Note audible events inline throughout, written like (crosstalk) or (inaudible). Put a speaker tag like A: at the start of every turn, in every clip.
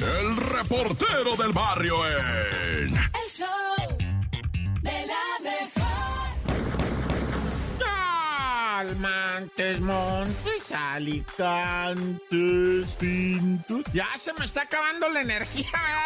A: el reportero del barrio en...
B: El show de la mejor.
C: Calmantes, montes, alicantes, tintos. Ya se me está acabando la energía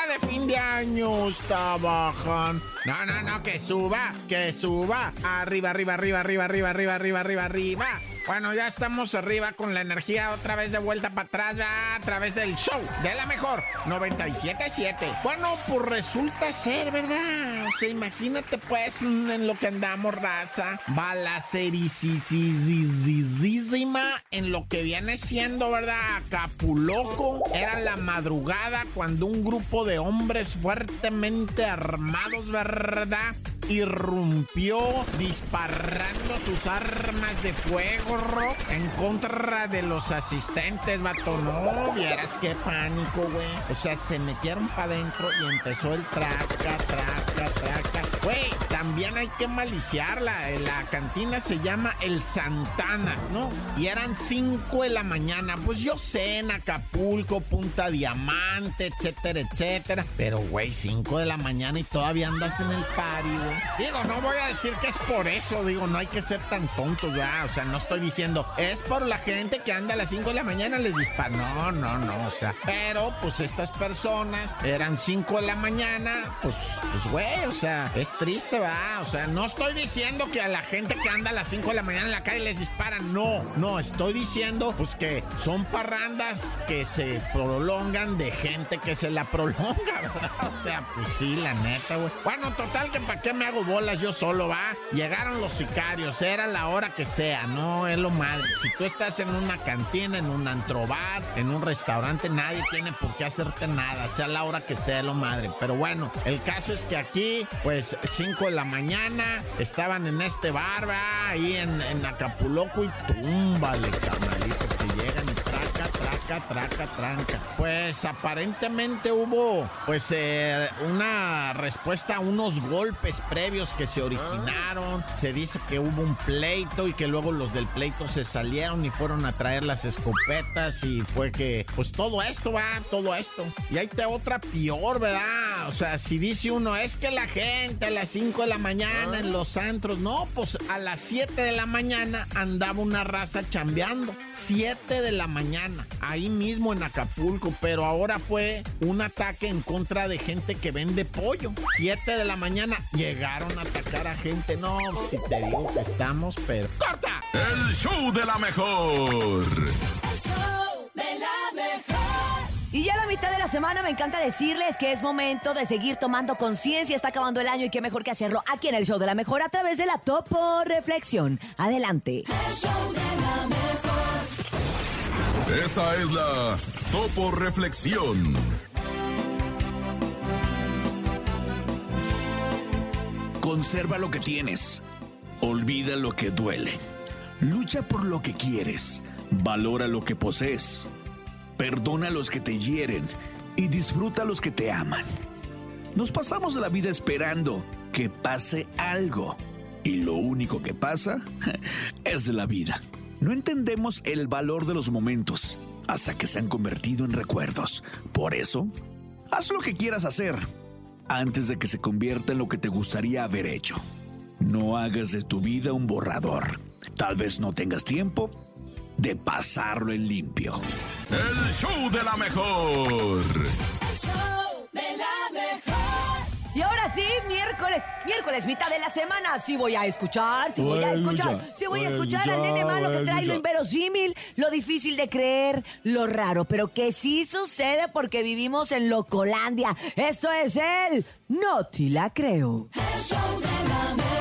C: de fin de año. Está bajando. No, no, no, que suba, que suba. Arriba, arriba, arriba, arriba, arriba, arriba, arriba, arriba, arriba. Bueno, ya estamos arriba con la energía otra vez de vuelta para atrás, ya a través del show de la mejor 97.7. Bueno, pues resulta ser, ¿verdad? O sea, imagínate pues en lo que andamos, raza. Balacericísima en lo que viene siendo, ¿verdad? Acapulco. Era la madrugada cuando un grupo de hombres fuertemente armados, ¿verdad? Irrumpió disparando sus armas de fuego ro, en contra de los asistentes, vato. No, vieras qué pánico, güey. O sea, se metieron para adentro y empezó el traca, traca, traca. Güey, también hay que maliciarla. La cantina se llama El Santana, ¿no? Y eran 5 de la mañana. Pues yo sé, en Acapulco, Punta Diamante, etcétera, etcétera. Pero, güey, 5 de la mañana y todavía andas en el party, güey. Digo, no voy a decir que es por eso. Digo, no hay que ser tan tontos, ya. O sea, no estoy diciendo, es por la gente que anda a las 5 de la mañana les dispara. No, no, no. O sea, pero, pues estas personas eran 5 de la mañana. Pues, pues, güey, o sea, es triste, va. O sea, no estoy diciendo que a la gente que anda a las 5 de la mañana en la calle les disparan. No, no. Estoy diciendo, pues que son parrandas que se prolongan de gente que se la prolonga, (laughs) ¿verdad? O sea, pues sí, la neta, güey. Bueno, total, que para qué me hago bolas yo solo, va. Llegaron los sicarios, era la hora que sea, no es lo madre. Si tú estás en una cantina, en un antrobar, en un restaurante, nadie tiene por qué hacerte nada, sea la hora que sea, lo madre. Pero bueno, el caso es que aquí, pues 5 de la mañana, estaban en este bar, va, ahí en, en Acapulco y túmbale, camarito, que llegan traca, traca, tranca. Pues aparentemente hubo, pues, eh, una respuesta a unos golpes previos que se originaron. Se dice que hubo un pleito y que luego los del pleito se salieron y fueron a traer las escopetas y fue que, pues todo esto va, todo esto. Y ahí te otra peor, ¿verdad? O sea, si dice uno, es que la gente a las 5 de la mañana en los antros, no, pues a las 7 de la mañana andaba una raza chambeando. 7 de la mañana, ahí mismo en Acapulco, pero ahora fue un ataque en contra de gente que vende pollo. 7 de la mañana llegaron a atacar a gente. No, si te digo que estamos, pero. ¡Corta!
A: El show de la mejor.
B: El show de la mejor.
D: Y ya a la mitad de la semana me encanta decirles que es momento de seguir tomando conciencia. Está acabando el año y qué mejor que hacerlo aquí en el show de la mejor a través de la Topo Reflexión. Adelante.
B: El show de la mejor.
A: Esta es la Topo Reflexión.
E: Conserva lo que tienes. Olvida lo que duele. Lucha por lo que quieres. Valora lo que posees. Perdona a los que te hieren y disfruta a los que te aman. Nos pasamos la vida esperando que pase algo. Y lo único que pasa (laughs) es la vida. No entendemos el valor de los momentos hasta que se han convertido en recuerdos. Por eso, haz lo que quieras hacer antes de que se convierta en lo que te gustaría haber hecho. No hagas de tu vida un borrador. Tal vez no tengas tiempo de pasarlo en limpio.
A: El show de la mejor.
B: El show.
D: Y ahora sí, miércoles, miércoles, mitad de la semana. Sí voy a escuchar, sí voy a escuchar, sí voy a escuchar al nene malo que trae lo inverosímil, lo difícil de creer, lo raro, pero que sí sucede porque vivimos en Locolandia. Esto es el No te la creo.
B: El show de la.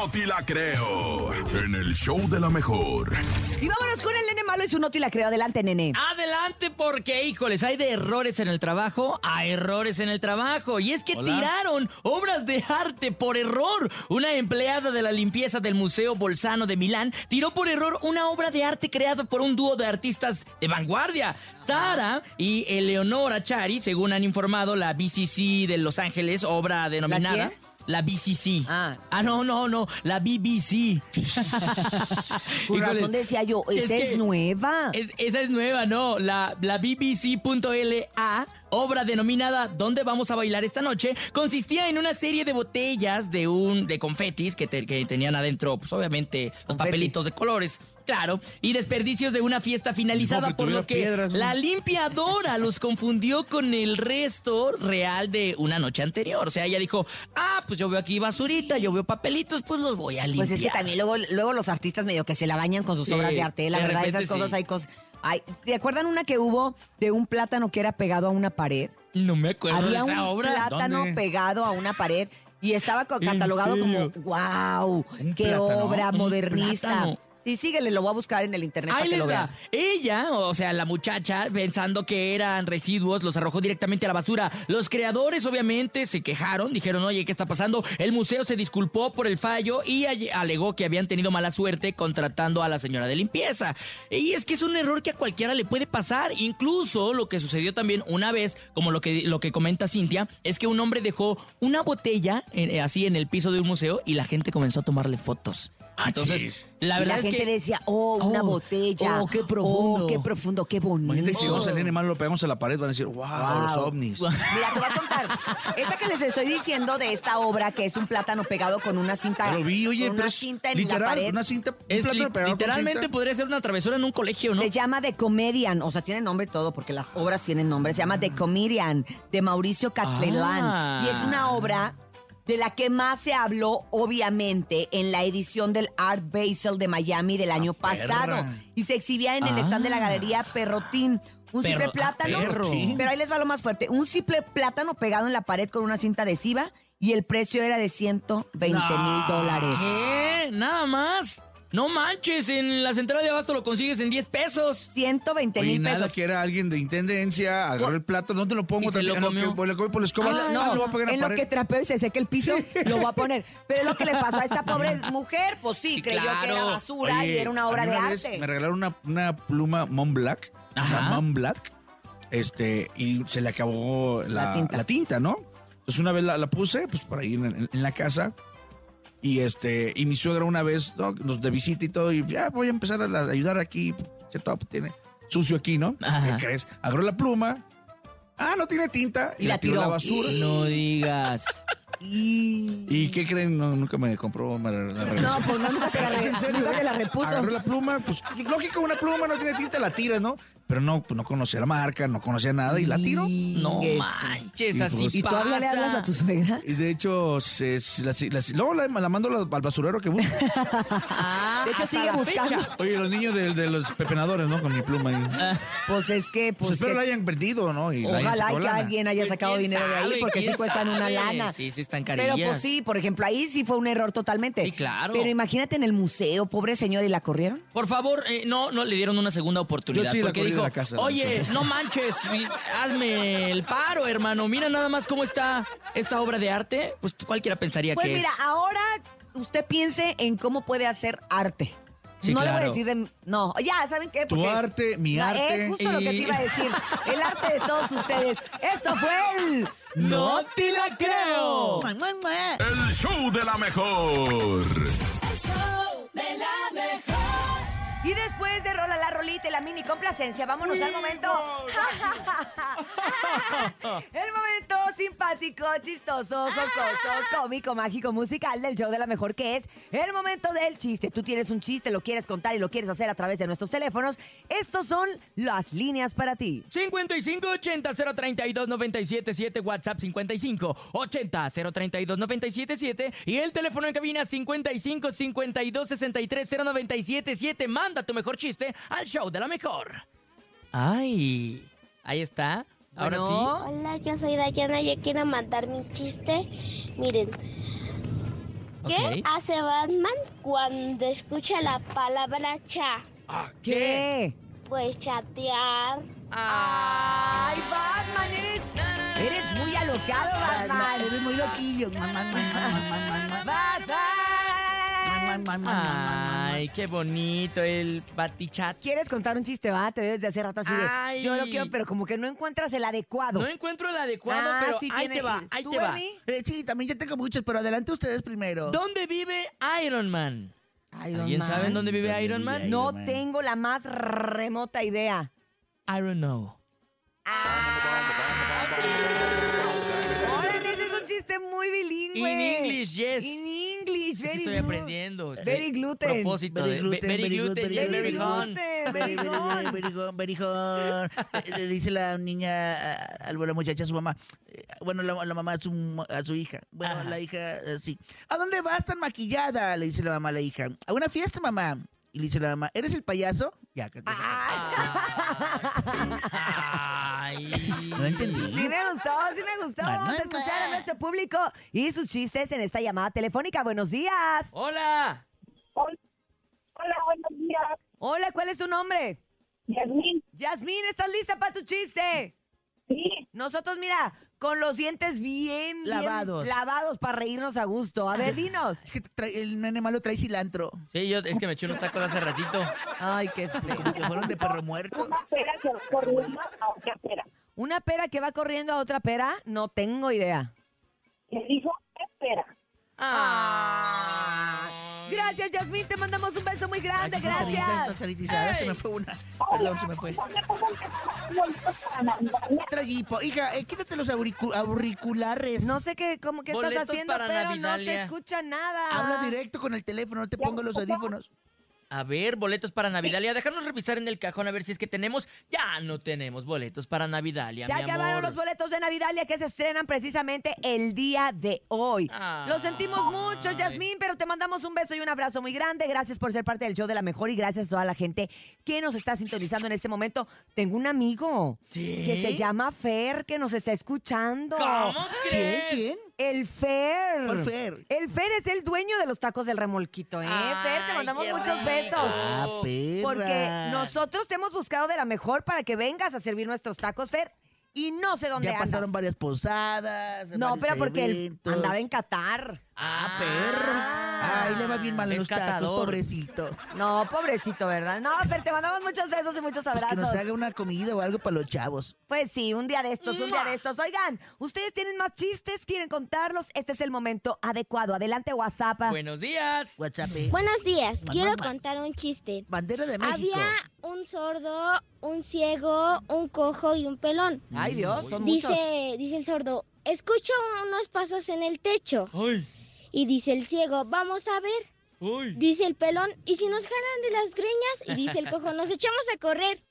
A: No te la creo. En el show de la mejor.
D: Y vámonos con el nene malo y su No te la creo. Adelante, nene.
F: Adelante porque, híjoles, hay de errores en el trabajo a errores en el trabajo. Y es que tiraron obras de arte por error. Una empleada de la limpieza del Museo Bolzano de Milán tiró por error una obra de arte creada por un dúo de artistas de vanguardia. Sara y Eleonora Chari, según han informado la BCC de Los Ángeles, obra denominada...
D: quién?
F: La BCC.
D: Ah.
F: no, no, no, la BBC.
D: Por (laughs) razón decía yo, esa es,
F: que
D: nueva.
F: es- esa es nueva, no. La, la BBC.la, obra denominada ¿Dónde vamos a bailar esta noche? Consistía en una serie de botellas de un de confetis que, te- que tenían adentro, pues obviamente, los papelitos de colores. Claro, y desperdicios de una fiesta finalizada, por lo que
G: piedras, ¿no?
F: la limpiadora los confundió con el resto real de una noche anterior. O sea, ella dijo, ah, pues yo veo aquí basurita, yo veo papelitos, pues los voy a limpiar.
D: Pues es que también luego, luego los artistas medio que se la bañan con sus
F: Sí,
D: obras de arte, la
F: de
D: verdad,
F: repente
D: esas cosas
F: sí.
D: hay cosas. Ay, ¿Te acuerdan una que hubo de un plátano que era pegado a una pared?
F: No me acuerdo
D: Había
F: de esa
D: un
F: obra.
D: plátano
G: ¿Dónde?
D: pegado a una pared y estaba catalogado como, wow,
G: ¿Un
D: qué
G: plátano?
D: obra
F: Un
D: modernista. Sí, síguele, lo voy a buscar en el internet para
F: Ahí
D: que
F: les
D: lo
F: va.
D: vean.
F: Ella, o sea, la muchacha, pensando que eran residuos, los arrojó directamente a la basura. Los creadores, obviamente, se quejaron, dijeron, oye, ¿qué está pasando? El museo se disculpó por el fallo y alegó que habían tenido mala suerte contratando a la señora de limpieza. Y es que es un error que a cualquiera le puede pasar. Incluso lo que sucedió también una vez, como lo que, lo que comenta Cintia, es que un hombre dejó una botella eh, así en el piso de un museo y la gente comenzó a tomarle fotos. Entonces,
G: chis.
F: la
D: Y la
F: verdad es
D: gente
F: que...
D: decía, oh, una
F: Oh,
D: botella.
F: oh, qué profundo.
D: Oh, qué profundo, qué bonito.
G: Imagínate si vamos al nene malo lo pegamos a la pared, van a decir, wow, los ovnis. (laughs)
D: Mira, te voy a contar. Esta que les estoy diciendo de esta obra, que es un plátano pegado con una cinta.
G: Pero vi, oye,
D: con
G: pero
D: una cinta en la
G: literal,
D: pared.
G: una cinta, un
F: Es
G: plátano
F: li-
G: pegado con
F: literalmente
G: cinta.
F: podría ser una travesura en un colegio, ¿no?
D: Se llama The Comedian, o sea, tiene nombre y todo, porque las obras tienen nombre. Se llama The Comedian, de Mauricio Catlelán.
F: Ah.
D: Y es una obra de la que más se habló, obviamente, en la edición del Art Basel de Miami del año pasado.
G: perra.
D: Y se exhibía en el
F: Ah.
D: stand de la Galería Perrotín. Un
F: Perro-
D: simple
F: ah,
D: plátano, pero ahí les va lo más fuerte. Un simple plátano pegado en la pared con una cinta adhesiva y el precio era de 120 mil dólares.
F: ¿Qué? Nada más. No manches, en la central de abasto lo consigues en 10 pesos.
D: 120
G: Oye,
D: mil
G: nada
D: pesos.
G: que era alguien de intendencia, agarró el plato, ¿dónde lo pongo?
F: Se lo
G: que-
F: comió.
G: le comió por la escoba,
D: Ah,
G: no,
D: no,
G: lo voy a pegar en
D: lo que trapeo y se seque el piso, lo voy a poner. Pero lo que le pasó a esta pobre (laughs) mujer, pues sí,
F: Sí,
D: creyó que era basura y era una
G: a
D: obra de arte.
G: Me regalaron una, una pluma Mont Black,
F: Ajá.
G: una Mont Black, este, y se le acabó la,
D: La tinta.
G: la tinta, ¿no? Entonces una vez la, la puse, pues por ahí en, en- en la casa, y este, y mi suegra una vez, ¿no? nos de visita y todo, y ya voy a empezar a, la- a ayudar aquí, ya todo tiene sucio aquí, ¿no?
F: Ajá.
G: ¿Qué crees? Agarró la pluma, ah, no tiene tinta, y,
D: Y
G: la, tiró a la basura.
F: No digas. (laughs)
G: ¿Y qué creen? No, nunca me compró la.
D: No, pues no, nunca te la, (laughs)
G: ¿Es
D: re-
G: en serio,
D: nunca
G: eh?
D: te la repuso.
G: Agarró la pluma, pues lógico, una pluma no tiene tinta, la tiras, ¿no? Pero no, pues, no conocía la marca, no conocía nada y la tiró.
F: No
D: Eso.
F: manches,
G: Y
F: así
G: pues-
D: ¿Y todavía le
F: pasa.
D: hablas a tu suegra?
G: Y de hecho, se, la, la- luego la, la mando al al basurero que busca. (laughs)
F: Ah,
D: De hecho, sigue
F: la
D: buscando.
F: fecha.
G: Oye, los niños de, de los pepenadores, ¿no? Con mi pluma ahí.
D: Pues es que,
G: Pues,
D: pues
G: espero
D: que-
G: la hayan vendido, ¿no? Y la hayan
D: Ojalá y que
G: lana.
D: alguien haya
F: Pues,
D: sacado
F: ¿quién
D: dinero de ahí, porque sí
F: ¿Quién
D: cuestan una
F: sabe?
D: lana.
F: Sí, sí están
D: Pero
F: carillas.
D: pues sí, por ejemplo, ahí sí fue un error totalmente.
F: Sí, claro.
D: Pero imagínate en el museo, pobre señor, ¿y la corrieron?
F: Por favor, eh, no, no le dieron una segunda oportunidad.
G: Yo sí la
F: porque
G: de
F: dijo,
G: la casa, la
F: oye,
G: neta".
F: no manches, hazme el paro, hermano. Mira nada más cómo está esta obra de arte. Pues cualquiera pensaría
D: Pues
F: que
D: mira,
F: es.
D: ahora usted piense en cómo puede hacer arte.
F: Sí,
D: no le voy a decir de... No, ya, ¿saben qué?
G: Tu arte, mi
D: No,
G: arte.
D: eh, justo lo que te iba a decir. El arte de todos ustedes. Esto fue el...
F: ¡No te la creo!
A: El show de la mejor.
H: El show de la mejor.
D: Y después de Rola la Rolita y la mini complacencia, vámonos al momento. (laughs) simpático, chistoso, jocoso, cómico, mágico, musical del show de la mejor que es el momento del chiste. Tú tienes un chiste, lo quieres contar y lo quieres hacer a través de nuestros teléfonos. Estos son las líneas para ti.
F: 5580 032 977 WhatsApp 55 80 032 977 y el teléfono en cabina 55 52 63 0977 manda tu mejor chiste al show de la mejor. Ay, ahí está. Ahora
D: Bueno.
I: Hola, yo soy Dayana, yo quiero mandar mi chiste. Miren,
F: sí.
I: ¿qué hace Batman cuando escucha la palabra cha?
F: Ah,
D: ¿Qué?
I: Pues chatear.
D: ¡Ay, Batman! Eres, eres muy alocado, Batman. Eres muy loquillo. Batman.
F: Ay, qué bonito el batichat.
D: ¿Quieres contar un chiste, va? Te veo desde hace rato así de.
F: Ay.
D: Yo lo quiero, pero como que no encuentras el adecuado.
F: No encuentro el adecuado,
D: Ah,
F: pero
D: sí
F: ahí
D: tiene-
F: te va,
D: ¿y
F: ahí
D: tú,
F: te va.
J: Eh, sí, también ya tengo muchos, pero adelante ustedes primero.
F: ¿Dónde vive Iron Man?
D: Iron
F: ¿Alguien
D: Man.
F: sabe en dónde vive
J: ¿Dónde
F: Iron
J: vive
F: Man?
J: Iron
D: No
J: Man?
D: tengo la más remota idea.
F: I don't know.
D: Órale, ese es un chiste muy bilingüe.
F: In English, yes.
D: In Very
F: estoy aprendiendo.
D: Very gluten.
F: Propósito
J: Very gluten,
F: very gluten,
J: very
D: gluten,
J: Very, good. (laughs) Eh, Le dice la niña, a, a la muchacha a su mamá, eh, bueno, la, la mamá a su, a su hija. Bueno,
F: Ajá.
J: la hija, así. ¿A dónde vas tan maquillada? Le dice la mamá a la hija. A una fiesta, mamá. Y le dice la mamá, ¿eres el payaso? Ya, que-
F: Ay.
J: no entendí.
D: Sí me gustó, sí me gustó. Vamos a escuchar a nuestro público y sus chistes en esta llamada telefónica. Buenos días.
F: Hola.
K: Hola, buenos días.
D: Hola, ¿cuál es tu nombre?
K: Yasmín.
D: Yasmín, ¿estás lista para tu chiste?
K: Sí,
D: Nosotros, mira, con los dientes bien, bien
J: Lavados.
D: lavados para reírnos a gusto. A ver, dinos.
J: Es que trae- el nene malo trae cilantro.
F: Sí, yo es que me eché unos tacos hace ratito.
D: Ay, qué feo.
J: Como que fueron de perro muerto.
K: una pera que va corriendo a otra pera.
D: ¿Una pera que va corriendo a otra pera? No tengo idea.
K: Le dijo, espera.
D: Ah. Gracias, Yasmín. Te mandamos un beso muy grande. Gracias.
J: sanitizada, se me fue una. Perdón, se me fue. Hija, eh, quítate los auricu- auriculares.
D: No sé qué, cómo que estás haciendo, pero no se escucha nada.
J: Habla directo con el teléfono, no te pongo los audífonos.
F: A ver, boletos para Navidalia. Déjanos revisar en el cajón a ver si es que tenemos. Ya no tenemos boletos para Navidalia,
D: Se
F: mi
D: acabaron
F: amor.
D: los boletos de Navidalia que se estrenan precisamente el día de hoy.
F: Ay.
D: Lo sentimos mucho, Yasmín, pero te mandamos un beso y un abrazo muy grande. Gracias por ser parte del show de la mejor y gracias a toda la gente que nos está sintonizando en este momento. Tengo un amigo
F: ¿Sí?
D: que se llama Fer que nos está escuchando.
F: ¿Cómo
J: ¿Quién?
F: crees?
J: ¿Quién?
D: El Fer.
J: ¿Cuál Fer?
D: El Fer es el dueño de los tacos del remolquito, ¿eh? Fer, te mandamos muchos
F: rico.
D: besos.
J: Ah, perra.
D: Porque nosotros te hemos buscado de la mejor para que vengas a servir nuestros tacos, Fer, y no sé dónde
J: Ya
D: andas.
J: pasaron varias posadas.
D: No,
J: varios
D: pero porque él
J: eventos.
D: andaba en Qatar.
J: Ah, perro. Ay, le va bien mal en los tacos,
F: Rescatador.
J: pobrecito.
D: No, pobrecito, ¿verdad? No, Fer, te mandamos muchos besos y muchos
J: Pues que
D: abrazos.
J: nos haga una comida o algo para los chavos.
D: Pues sí, un día de estos, un día de estos. Oigan, ¿ustedes tienen más chistes? ¿Quieren contarlos? Este es el momento adecuado. Adelante, WhatsApp.
F: Buenos días.
J: WhatsApp. eh.
K: Buenos días,
J: Mamá,
K: quiero
J: mamá.
K: contar un chiste.
J: Bandera de México.
K: Había un sordo, un ciego, un cojo y un pelón.
D: Ay, Dios, son muchos.
K: Dice, dice el sordo, escucho unos pasos en el techo.
F: Ay,
K: Y dice el ciego, vamos a ver.
F: ay.
K: Dice el pelón, ¿y si nos jalan de las greñas? Y dice el (laughs) cojo, nos echamos a correr.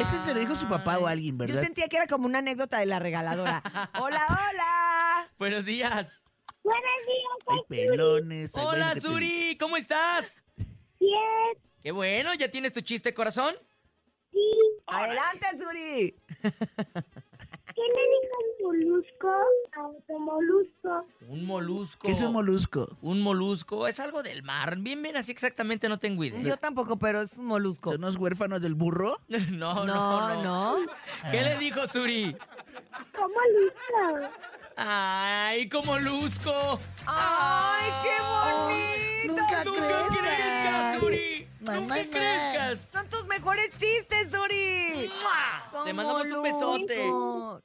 J: Ese se lo dijo su papá o alguien,
D: Yo
J: ¿verdad?
D: sentía que era como una anécdota de la regaladora. (laughs) hola, hola.
F: Buenos días.
K: Buenos días,
J: Ay, pelones. ay,
F: Hola, Suri. ¿Cómo estás? Qué bueno. ¿Ya tienes tu chiste, corazón?
D: Adelante, Suri. (laughs)
K: ¿Qué le dijo un molusco a otro molusco?
F: Un molusco.
J: ¿Qué es un molusco?
F: Un molusco. Es algo del mar. Bien, bien, así exactamente no tengo idea.
D: Yo tampoco, pero es un molusco.
J: ¿Son los huérfanos del burro? (laughs)
F: No, no,
D: No,
F: no. ¿Qué le dijo Suri?
K: ¿Cómo molusco?
F: ¡Ay, como Lusco!
D: ¡Ay, qué bonito!
J: Nunca
F: ¡Nunca
J: crezcas.
F: Suri! ¡Nunca
J: mamá.
F: crezcas!
D: Son tus mejores chistes, Suri.
F: Te mandamos un besote.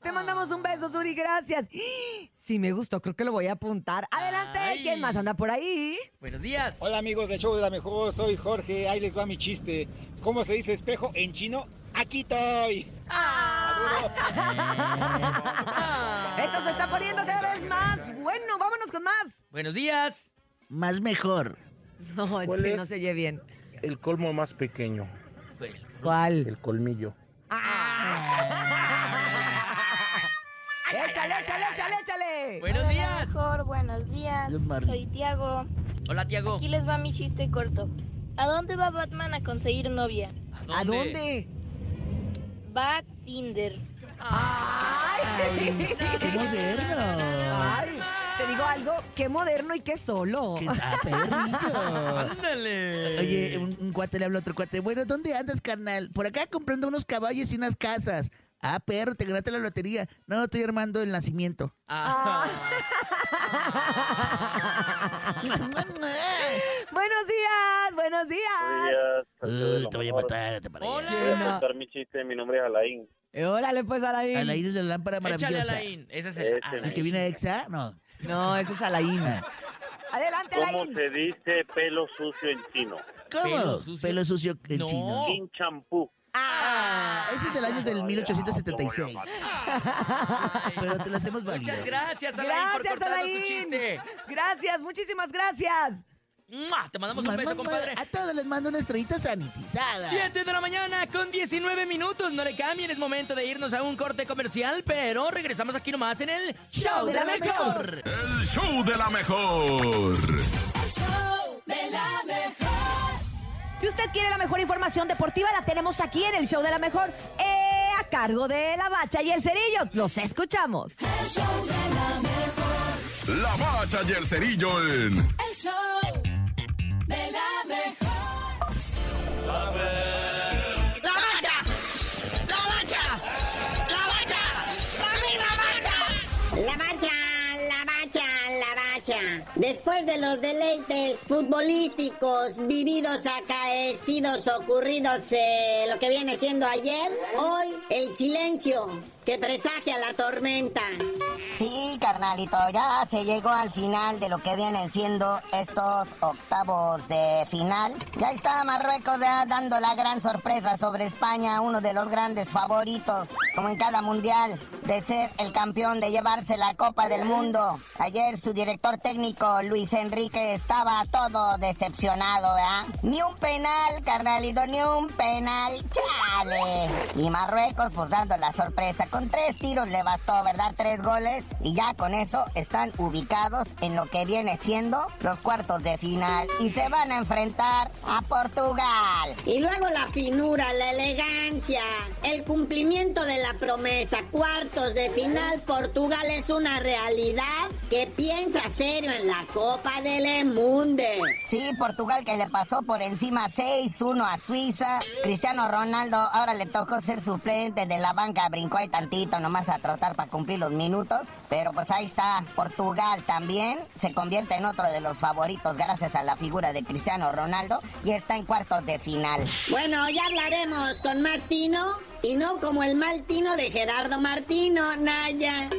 D: Te mandamos un beso, Suri, gracias. Sí, me gustó, creo que lo voy a apuntar. Adelante,
F: Ay.
D: ¿quién más anda por ahí?
F: Buenos días.
L: Hola amigos del show de la mejor, soy Jorge, ahí les va mi chiste. ¿Cómo se dice espejo en chino? Aquí estoy.
F: Ah. (laughs)
D: Esto se está poniendo cada vez más. Bueno, vámonos con más.
F: Buenos días.
J: Más mejor.
D: No, es
M: ¿Cuál
D: que
M: es?
D: no se oye bien.
M: El colmo más pequeño,
D: ¿Cuál?
M: el colmillo. (laughs)
D: Échale, échale, échale, échale.
F: Buenos días.
K: Mejor, buenos días.
J: Good morning.
K: Soy Tiago.
F: Hola, Tiago.
K: Aquí les va mi chiste corto. ¿A dónde va Batman a conseguir novia?
D: ¿A dónde?
K: A Tinder.
D: ¡Ay!
J: ¡Qué moderno!
D: Ay, te digo algo, qué moderno y qué solo.
J: ¡Qué perrillo!
F: Ándale.
J: Oye, un, un cuate le habla a otro cuate. Bueno, ¿dónde andas, carnal? Por acá comprando unos caballos y unas casas. Ah, perro, te ganaste la lotería. No, estoy armando el nacimiento.
F: Ah. (laughs)
D: buenos días, buenos días.
J: Uy, te voy a matar, te parece.
M: Voy
F: Hola.
M: a contar mi chiste, mi nombre es Alain.
D: Eh, Órale, pues, Alain.
J: Alain es de la lámpara
F: Échale,
J: maravillosa.
F: Alain. Ese es el
M: Ese.
J: ¿El
F: Alain.
J: que viene a Exa? No.
D: No, ese es Alain. Adelante,
M: ¿Cómo
D: Alain.
M: se dice pelo sucio en chino?
J: ¿Cómo?
F: Pelo sucio.
J: Pelo sucio en
F: No.
J: chino.
M: Sin champú.
J: Ah, ese es del año del 1876. Pero te lo hacemos válido.
F: Muchas gracias, Alain, por
D: Gracias,
F: cortarnos tu
D: Alain.
F: chiste.
D: Gracias, muchísimas gracias.
F: ¡Mua! Te mandamos un beso,
J: Mamá,
F: compadre.
J: A todos les mando una estrellita sanitizada.
F: 7 de la mañana con 19 minutos. No le cambien, es momento de irnos a un corte comercial, pero regresamos aquí nomás en el Show de la Mejor.
A: El show de la mejor.
B: El show de la mejor.
D: Si usted quiere la mejor información deportiva, la tenemos aquí en el show de la mejor, eh, a cargo de la bacha y el cerillo. Los escuchamos.
B: El show de la mejor.
A: La bacha y el cerillo en
B: El show
N: Después de los deleites futbolísticos vividos, acaecidos, ocurridos, eh, lo que viene siendo ayer, hoy el silencio que presagia la tormenta.
O: Sí, carnalito, ya se llegó al final de lo que vienen siendo estos octavos de final. Ya está Marruecos ya dando la gran sorpresa sobre España, uno de los grandes favoritos, como en cada mundial, de ser el campeón, de llevarse la Copa del Mundo. Ayer su director técnico, Luis Enrique, estaba todo decepcionado, ¿verdad? Ni un penal, carnalito, ni un penal, chale. Y Marruecos, pues dando la sorpresa. Con tres tiros le bastó, ¿verdad? Tres goles. Y ya con eso están ubicados en lo que viene siendo los cuartos de final. Y se van a enfrentar a Portugal.
N: Y luego la finura, la elegancia, el cumplimiento de la promesa. Cuartos de final, Portugal es una realidad que piensa serio en la Copa del Mundo.
O: Sí, Portugal que le pasó por encima 6-1 a Suiza. Cristiano Ronaldo ahora le tocó ser suplente de la banca, brincó ahí tantito nomás a trotar para cumplir los minutos. Pero pues ahí está, Portugal también se convierte en otro de los favoritos gracias a la figura de Cristiano Ronaldo y está en cuartos de final.
N: Bueno, ya hablaremos con más tino y no como el mal tino de Gerardo Martino, Naya.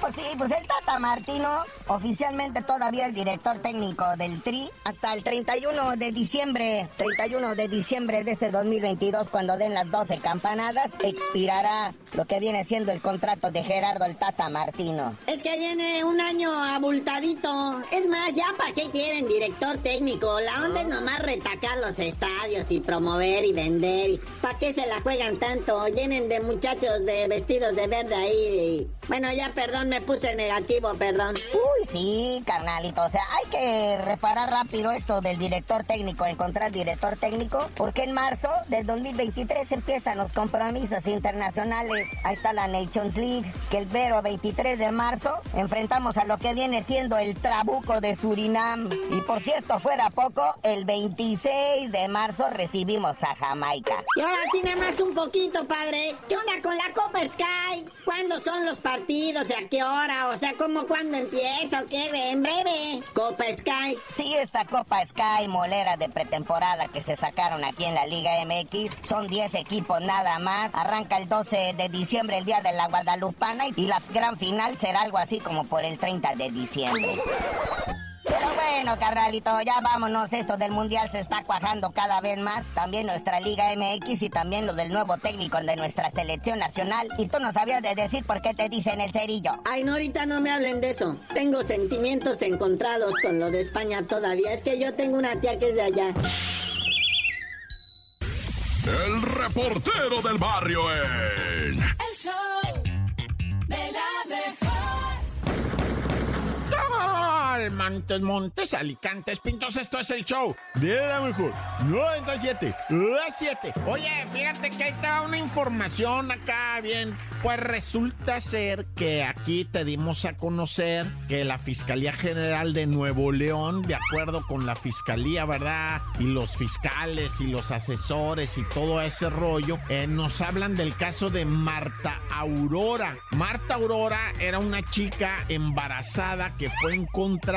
O: Pues sí, pues el Tata Martino, oficialmente todavía el director técnico del Tri, hasta el 31 de diciembre, 31 de diciembre de este 2022, cuando den las 12 campanadas, expirará lo que viene siendo el contrato de Gerardo el Tata Martino.
N: Es que viene un año abultadito. Es más, ya para qué quieren director técnico. La onda es nomás retacar los estadios y promover y vender. ¿Para qué se la juegan tanto? Llenen de muchachos de vestidos de verde ahí. Bueno, ya perdón, me puse negativo, perdón.
O: Uy, sí, carnalito. O sea, hay que reparar rápido esto del director técnico, encontrar director técnico, porque en marzo del 2023 empiezan los compromisos internacionales. Ahí está la Nations League, que el vero 23 de marzo enfrentamos a lo que viene siendo el Trabuco de Surinam. Y por si esto fuera poco, el 26 de marzo recibimos a Jamaica.
N: Y ahora sí, nada más un poquito, padre. ¿Qué onda con la Copa Sky? ¿Cuándo son los partidos? ¿Y a qué hora? O sea, ¿cómo cuándo empieza? ¿O qué? En breve. Copa Sky.
O: Sí, esta Copa Sky molera de pretemporada que se sacaron aquí en la Liga MX. Son 10 equipos nada más. Arranca el 12 de diciembre, el día de la Guadalupana. Y la gran final será algo así como por el 30 de diciembre. Pero bueno, carnalito, ya vámonos. Esto del Mundial se está cuajando cada vez más. También nuestra Liga MX y también lo del nuevo técnico de nuestra selección nacional. Y tú no sabías de decir por qué te dicen el cerillo.
N: Ay, no, ahorita no me hablen de eso. Tengo sentimientos encontrados con lo de España todavía. Es que yo tengo una tía que es de allá.
A: El reportero del barrio en
B: El show
C: Montes, Montes, Alicantes, Pintos, esto es el show de la mejor 97, las 7. Oye, fíjate que ahí te va una información acá bien Pues resulta ser que aquí te dimos a conocer que la Fiscalía General de Nuevo León, de acuerdo con la Fiscalía, ¿verdad? Y los fiscales y los asesores y todo ese rollo, eh, nos hablan del caso de Marta Aurora. Marta Aurora era una chica embarazada que fue encontrada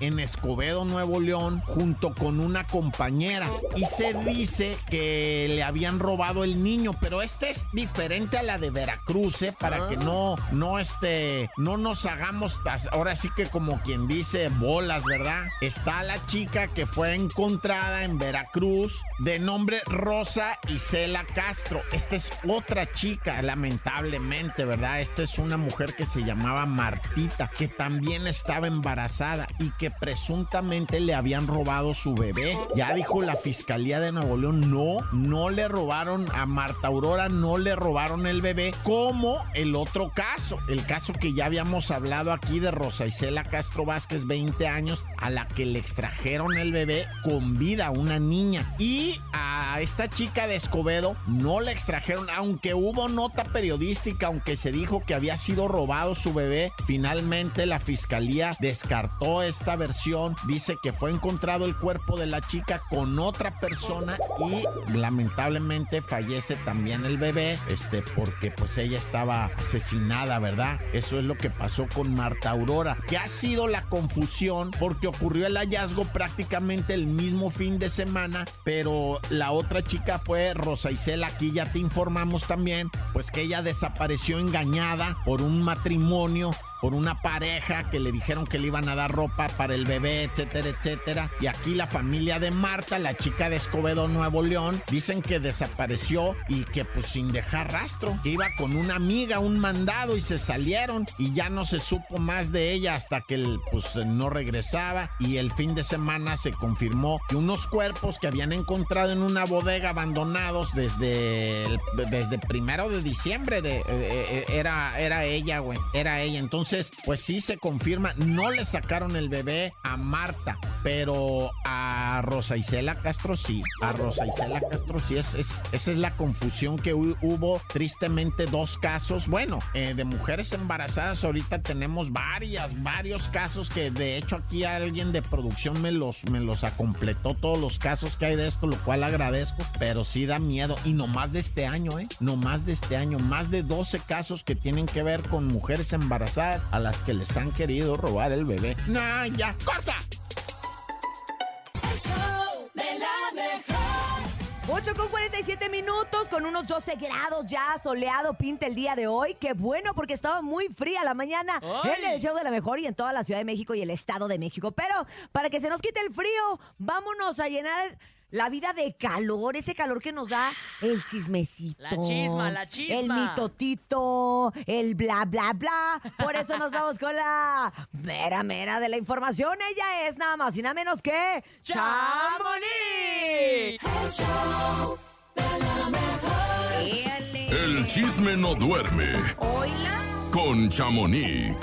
C: en Escobedo, Nuevo León, junto con una compañera. Y se dice que le habían robado el niño, pero este es diferente a la de Veracruz, ¿eh? Para que no, no, este, no nos hagamos, ahora sí que como quien dice bolas, ¿verdad? Está la chica que fue encontrada en Veracruz de nombre Rosa Isela Castro. Esta es otra chica, lamentablemente, ¿verdad? Esta es una mujer que se llamaba Martita, que también estaba embarazada y que presuntamente le habían robado su bebé. Ya dijo la Fiscalía de Nuevo León, no, no le robaron a Marta Aurora, no le robaron el bebé, como el otro caso, el caso que ya habíamos hablado aquí de Rosa Isela Castro Vázquez, 20 años, a la que le extrajeron el bebé con vida, una niña. Y a esta chica de Escobedo no le extrajeron, aunque hubo nota periodística, aunque se dijo que había sido robado su bebé, finalmente la fiscalía descartó esta versión, dice que fue encontrado el cuerpo de la chica con otra persona y lamentablemente fallece también el bebé, este, porque pues ella estaba asesinada, ¿verdad? Eso es lo que pasó con Marta Aurora, que ha sido la confusión porque ocurrió el hallazgo prácticamente el mismo fin de semana, pero la otra chica fue Rosa Isela, aquí ya te informamos también, pues que ella desapareció engañada por un matrimonio por una pareja que le dijeron que le iban a dar ropa para el bebé, etcétera, etcétera. Y aquí la familia de Marta, la chica de Escobedo, Nuevo León, dicen que desapareció y que pues sin dejar rastro, que iba con una amiga, un mandado y se salieron y ya no se supo más de ella hasta que pues no regresaba y el fin de semana se confirmó que unos cuerpos que habían encontrado en una bodega abandonados desde el- desde primero de diciembre de, eh, eh, era era ella, güey, era ella. Entonces, pues sí se confirma, no le sacaron el bebé a Marta, pero a Rosa Isela Castro sí, a Rosa Isela Castro sí, es, es- esa es la confusión que hu- hubo, tristemente dos casos, bueno, eh, de mujeres embarazadas, ahorita tenemos varias, varios casos que de hecho aquí alguien de producción me los, me los acompletó todos los casos que hay de esto, lo cual agradezco, pero sí da miedo, y no más de este año, ¿eh? No más de este año, más de 12 casos que tienen que ver con mujeres embarazadas a las que les han querido robar el bebé. No, ya, corta.
B: El show de la mejor.
D: 8 con 47 minutos, con unos 12 grados ya, soleado pinta el día de hoy. Qué bueno, porque estaba muy fría la mañana
F: ¡Ay!
D: en el show de la mejor y en toda la Ciudad de México y el Estado de México. Pero para que se nos quite el frío, vámonos a llenar la vida de calor, ese calor que nos da el chismecito.
F: La chisma, la chisma.
D: El mitotito, el bla, bla, bla. Por eso nos vamos con la mera, mera de la información. Ella es nada más y nada menos que
F: ¡Chamonix!
B: El show de la mejor.
D: Éale.
A: El chisme no duerme
D: Oila.
A: con Chamonix.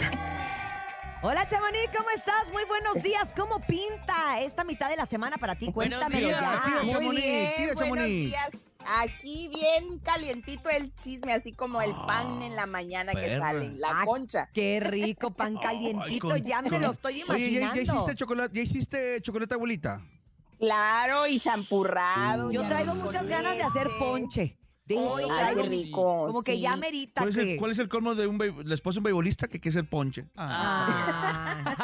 D: Hola Chamonix, ¿cómo estás? Muy buenos días. ¿Cómo pinta esta mitad de la semana para ti?
F: Buenos
D: Cuéntamelo
F: días,
D: ya.
F: tía
P: Muy bien, buenos
J: Chamonix.
P: días. Aquí bien calientito el chisme, así como el pan en la mañana que
J: perra.
P: sale, la
D: Ah,
P: concha.
D: Qué rico pan calientito,
J: con-
D: ya me
J: con-
D: lo estoy
J: Oye, ¿ya,
D: imaginando.
J: ya hiciste chocolate, ya hiciste chocolate abuelita?
P: Claro, y champurrado.
D: Yo
P: ya
D: traigo
P: con
D: muchas ganas de hacer
P: leche.
D: ponche. De eso
P: Ay,
D: traigo.
P: qué rico.
D: Como que
P: sí.
D: ya merita
J: ¿Cuál es,
D: que...
J: el, cuál es el colmo de un la esposa de un beisbolista que quiere ser ponche?
D: Ah.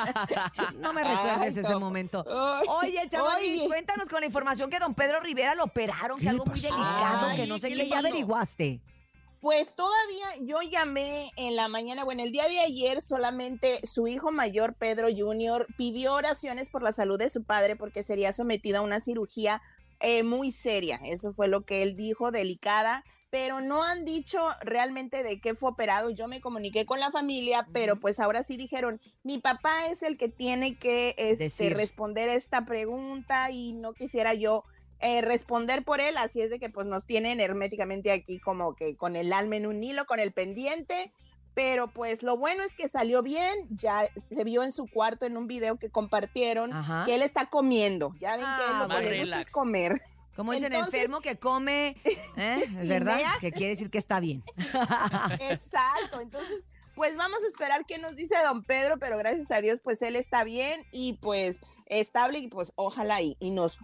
D: (laughs) no me recuerdes
P: Ay,
D: ese
P: no.
D: momento.
P: Ay,
D: Oye, Chamonix, cuéntanos con la información que don Pedro Rivera lo operaron, que
J: ¿Qué le
D: algo muy delicado,
P: Ay,
D: que no sé
P: ¿qué
D: ya averiguaste.
P: Pues todavía yo llamé en la mañana, bueno, el día de ayer solamente su hijo mayor, Pedro Jr., pidió oraciones por la salud de su padre porque sería sometido a una cirugía eh, muy seria. Eso fue lo que él dijo, delicada, pero no han dicho realmente de qué fue operado. Yo me comuniqué con la familia, pero pues ahora sí dijeron, mi papá es el que tiene que este, responder esta pregunta y no quisiera yo eh, responder por él, así es de que pues nos tienen herméticamente aquí como que con el alma en un hilo, con el pendiente, pero pues lo bueno es que salió bien, ya se vio en su cuarto en un video que compartieron
D: Ajá.
P: que él está comiendo, ya ven que
D: Ah,
P: él lo
F: más
P: que le gusta
F: relax.
P: es comer.
D: Como dicen,
P: Entonces-
D: enfermo que come, (laughs) ¿eh? ¿Es verdad?
P: mea.
D: Que quiere decir que está bien. (laughs)
P: Exacto, entonces, pues vamos a esperar qué nos dice don Pedro, pero gracias a Dios, pues él está bien y pues estable y pues ojalá y, y nos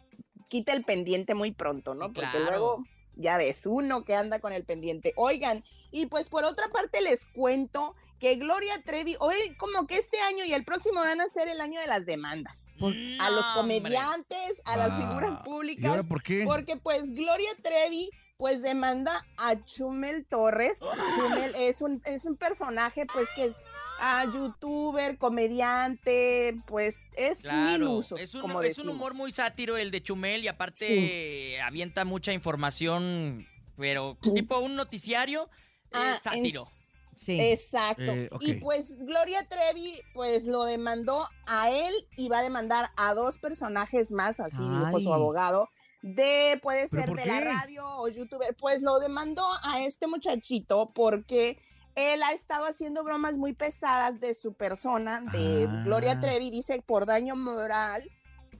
P: quite el pendiente muy pronto, ¿no? Porque
F: claro.
P: luego, ya ves, uno que anda con el pendiente. Oigan, y pues por otra parte les cuento que Gloria Trevi, hoy como que este año y el próximo van a ser el año de las demandas. a los comediantes, a las
G: Ah,
P: figuras
G: ¿y ahora
P: públicas.
G: por qué?
P: Porque pues Gloria Trevi pues demanda a Chumel Torres. Chumel es un, es un personaje pues que es ah, youtuber, comediante, pues es mil
F: Claro,
P: usos,
F: es un,
P: como
F: es un
P: decimos.
F: humor muy sátiro el de Chumel y aparte avienta mucha información, pero tipo un noticiario
P: Ah, en
F: sátiro.
D: Sí.
P: Exacto.
G: Eh.
P: Y pues Gloria Trevi pues lo demandó a él y va a demandar a dos personajes más, así dijo su
D: Ay.
P: abogado, de puede
G: ¿Pero
P: ser de la radio o youtuber. Pues lo demandó a este muchachito porque él ha estado haciendo bromas muy pesadas de su persona, de
G: Ah.
P: Gloria Trevi, dice por daño moral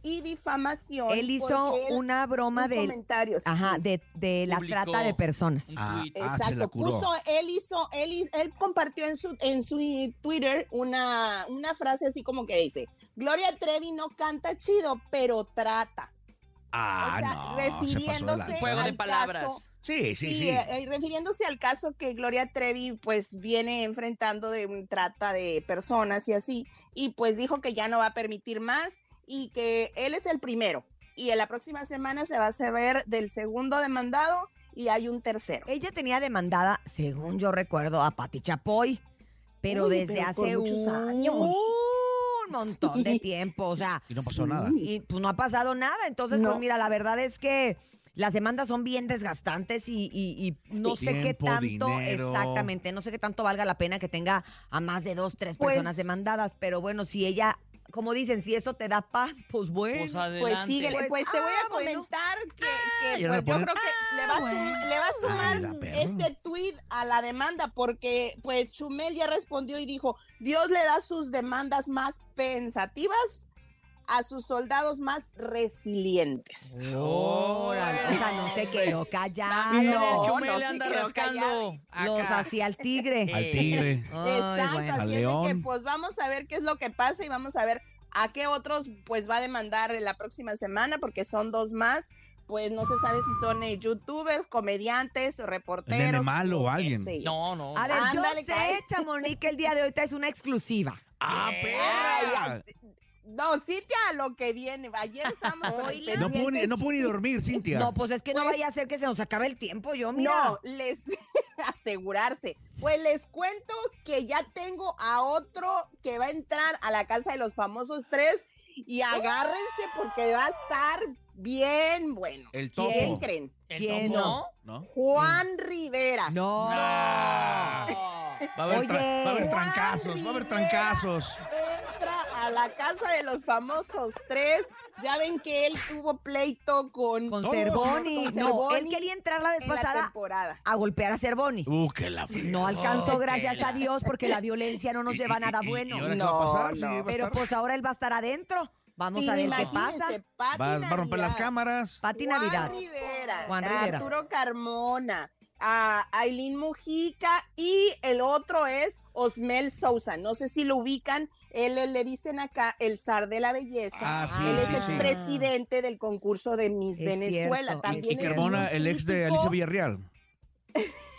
P: y difamación.
D: Él hizo
P: él-
D: una broma
P: un
D: de,
P: comentario,
D: ajá,
P: sí.
D: de, de la
F: Publicó
D: trata de personas.
G: Ah, ah,
P: Exacto, puso, él hizo, él, él compartió en su, en su Twitter una, una frase así como que dice, Gloria Trevi no canta chido, pero trata.
G: Ah,
P: o sea,
G: no, se pasó de
P: refiriéndose
F: de
P: al
F: palabras.
P: caso-
G: Sí, sí,
P: Sí,
G: sí.
P: eh, eh, refiriéndose al caso que Gloria Trevi pues viene enfrentando de un trata de personas y así, y pues dijo que ya no va a permitir más y que él es el primero. Y en la próxima semana se va a saber del segundo demandado y hay un tercero.
D: Ella tenía demandada, según yo recuerdo, a Pati Chapoy, pero
P: Uy,
D: desde
P: pero
D: hace
P: muchos
D: un,
P: años.
D: un montón de tiempo, o sea,
G: Y no pasó nada.
D: y pues no ha pasado nada. Entonces,
P: No.
D: pues mira, la verdad es que las demandas son bien desgastantes y, y- y no sé qué tanto,
G: dinero.
D: exactamente, no sé qué tanto valga la pena que tenga a más de dos, tres
P: Pues-
D: personas demandadas, pero bueno, si ella, como dicen, si eso te da paz, pues bueno.
F: Pues.
P: Pues síguele,
D: Pues,
P: pues, te voy
D: ah,
P: a
D: bueno.
P: comentar que, que,
G: ya
P: pues,
G: le
P: yo creo que le va a, sum- le va a sumar este tweet a la demanda porque pues Chumel ya respondió y dijo, Dios le da sus demandas más pensativas a sus soldados más resilientes.
D: Órale, o sea, no se quedó callado.
P: No, no
F: le
P: se
F: anda
P: quedó
F: rascando.
D: Los hacía al tigre.
G: Al tigre. (laughs)
D: Ay,
P: Exacto,
D: bueno.
G: Al
P: así es de que
G: león.
P: pues vamos a ver qué es lo que pasa y vamos a ver a qué otros pues va a demandar la próxima semana porque son dos más. Pues no se sabe si son eh, youtubers, comediantes, reporteros.
G: nene malo o alguien.
P: sé.
F: No, no.
D: A ver,
P: Ándale,
D: yo sé. Chamonix, que el día de hoy te es una exclusiva.
G: ¡Ah,
P: Ay,
G: perra!
P: ay, No, Cintia, lo que viene. Ayer (laughs)
D: Oíla.
G: No puedo, ni, no puedo ni dormir, Cintia.
D: No, pues es que no
P: Pues-
D: vaya a ser que se nos acabe el tiempo, yo, mira.
P: No, les (laughs) asegurarse. Pues les cuento que ya tengo a otro que va a entrar a la casa de los famosos tres y agárrense porque va a estar bien bueno.
G: El topo.
P: ¿Quién creen?
F: ¿El
D: ¿Quién
F: topo?
D: no?
G: ¿No?
P: Juan Rivera.
D: No.
G: Va a haber,
D: Oye.
G: tra- va a haber trancazos, va a haber trancazos.
P: Entra a la casa de los famosos tres. Ya ven que él tuvo pleito con,
D: Con. Cervoni.
P: Con
D: No, él quería entrar la vez
P: en la
D: pasada
P: temporada.
D: a golpear a Cervoni.
G: Uh, que la.
D: No alcanzó,
F: Oh,
D: gracias a Dios, porque la violencia no nos lleva a nada
G: y-
D: bueno.
G: ¿Y ahora qué
P: No,
G: va a pasar? Sí,
P: no.
G: va a
D: Pero
G: estar-
D: pues ahora él va a estar adentro. Vamos a ver qué pasa.
G: va, va a romper las cámaras.
D: Pati
P: Juan
D: Navidad.
P: Rivera,
D: Juan Rivera.
P: Arturo Carmona, a Aileen Mujica y el otro es Osmel Sousa. No sé si lo ubican. Él, él le dicen acá el zar de la belleza.
G: Ah, sí,
P: él
G: sí,
P: es
G: sí.
P: expresidente del concurso de Miss
D: Es
P: Venezuela.
D: cierto,
P: También
G: Y
P: es
G: Carmona, el ex de. Alicia Villarreal.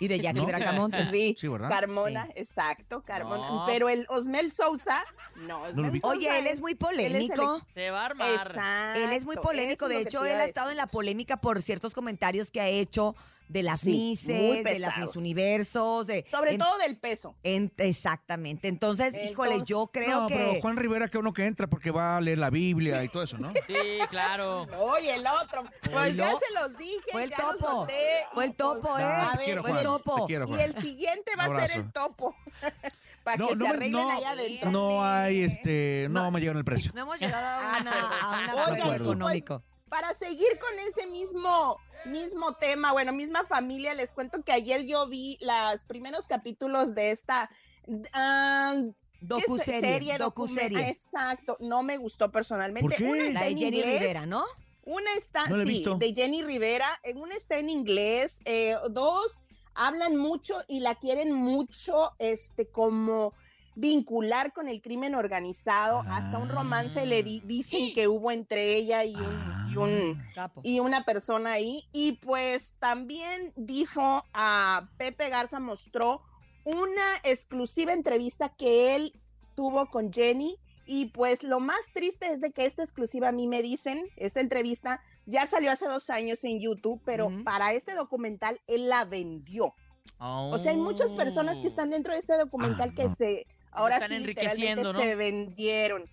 D: Y de Jackie
G: ¿No?
D: Bracamontes.
P: Sí,
G: Sí, ¿verdad?
P: Carmona, exacto, Carmona.
F: No.
P: Pero el Osmel Sousa, no. Osmel. Sousa
D: Oye, él es muy
P: él es el
D: polémico.
P: ex-
F: Se va a armar.
P: Exacto.
D: Él es muy polémico, de hecho, él ha estado en la polémica por ciertos comentarios que ha hecho de las
P: Sí, muy
D: Misses, de las. Miss Universos, de,
P: Sobre
D: en-
P: todo del peso.
D: en- exactamente. Entonces, híjole, yo
P: Entonces,
D: creo
G: no,
D: que
G: pero Juan Rivera que uno que entra porque va a leer la Biblia y todo eso, ¿no?
F: Sí, claro.
P: Oye, el otro. Pues ya se los dije.
D: Fue el
P: ya los
D: topo.
P: solté,
D: Fue
P: y
D: el topo,
P: pues,
D: ¿eh?
P: A
G: te
P: ver,
G: quiero,
D: fue el
G: Juan.
D: topo.
G: Te quiero,
P: y el siguiente va a ser el topo. (laughs) Para
G: No,
P: que
G: no,
P: se arreglen
G: no,
P: allá adentro.
G: no hay, este, no, me llegan el precio.
D: no hemos llegado a, una, a un
P: Oigan,
D: acuerdo
P: pues,
D: económico.
P: Para seguir con ese mismo, mismo tema, bueno, misma familia, les cuento que ayer yo vi los primeros capítulos de esta ¿qué
D: Docuserie,
P: se- serie,
D: docuserie.
P: ah, Exacto, no me gustó personalmente.
G: ¿Por qué?
P: Una está
D: La de
P: en
D: Jenny
P: inglés,
D: Rivera, ¿no?
P: Una está,
G: No
P: sí, de Jenny Rivera, en una está en inglés, eh, dos hablan mucho y la quieren mucho, este, como vincular con el crimen organizado, hasta un romance le di- dicen que hubo entre ella y un, y un-
D: Capo.
P: y una persona ahí. Y pues también dijo a Pepe Garza, mostró una exclusiva entrevista que él tuvo con Jenny. Y pues lo más triste es de que esta exclusiva a mí me dicen, esta entrevista ya salió hace dos años en YouTube, pero para este documental él la vendió. O sea, hay muchas personas que están dentro de este documental que se ahora
F: están
P: sí
F: enriqueciendo, ¿no?
P: se vendieron.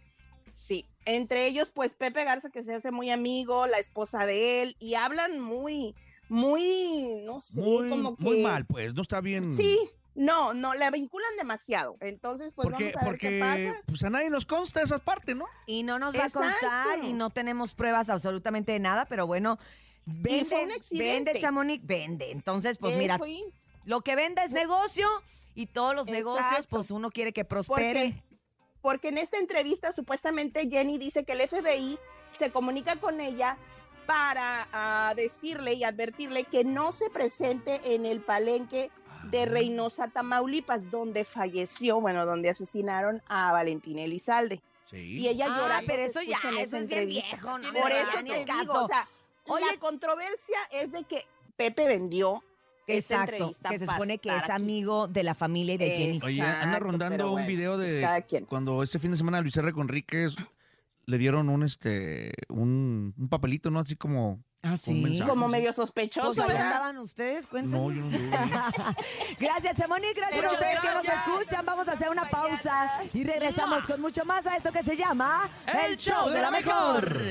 P: Sí, entre ellos pues Pepe Garza que se hace muy amigo, la esposa de él y hablan muy muy no sé,
G: Muy,
P: como que
G: muy mal, pues. No está bien.
P: Sí, no, no, la vinculan demasiado. Entonces, pues
G: Porque,
P: vamos a ver qué pasa.
G: pues a nadie nos consta esa parte, ¿no?
D: Y no nos va a constar y no tenemos pruebas absolutamente de nada, pero bueno, vende,
P: fue un accidente.
D: vende Chamonix, vende. Entonces, pues
P: Eh,
D: mira, lo que vende es negocio y todos los negocios, pues uno quiere que prosperen.
P: Porque, porque en esta entrevista supuestamente Jenny dice que el FBI se comunica con ella para ah, decirle y advertirle que no se presente en el palenque de Reynosa, Tamaulipas, donde falleció, bueno, donde asesinaron a Valentina Elizalde.
G: Sí.
P: Y ella
D: Ah,
P: llorando.
D: pero eso ya, eso es bien viejo, no
P: Por eso te digo,
D: caso.
P: o sea,
D: Oye-
P: la controversia es de que Pepe vendió
D: Exacto, que se supone que es
P: aquí.
D: amigo de la familia y de Jenny.
G: Oye, anda rondando un
P: bueno,
G: video de
P: pues cada quien.
G: cuando este fin de semana Luis R. Conríquez le dieron un este un, un papelito, ¿no? Así como
D: Ah,
G: mensaje,
P: Como medio sospechoso,
D: Pues
P: ¿verdad?
D: andaban ustedes, cuéntanos.
G: No, yo no. (laughs)
D: Gracias, Chamonix. Gracias a ustedes que nos
P: gracias.
D: escuchan. Vamos a hacer una pausa y regresamos con mucho más a esto que se llama
F: El show de la mejor.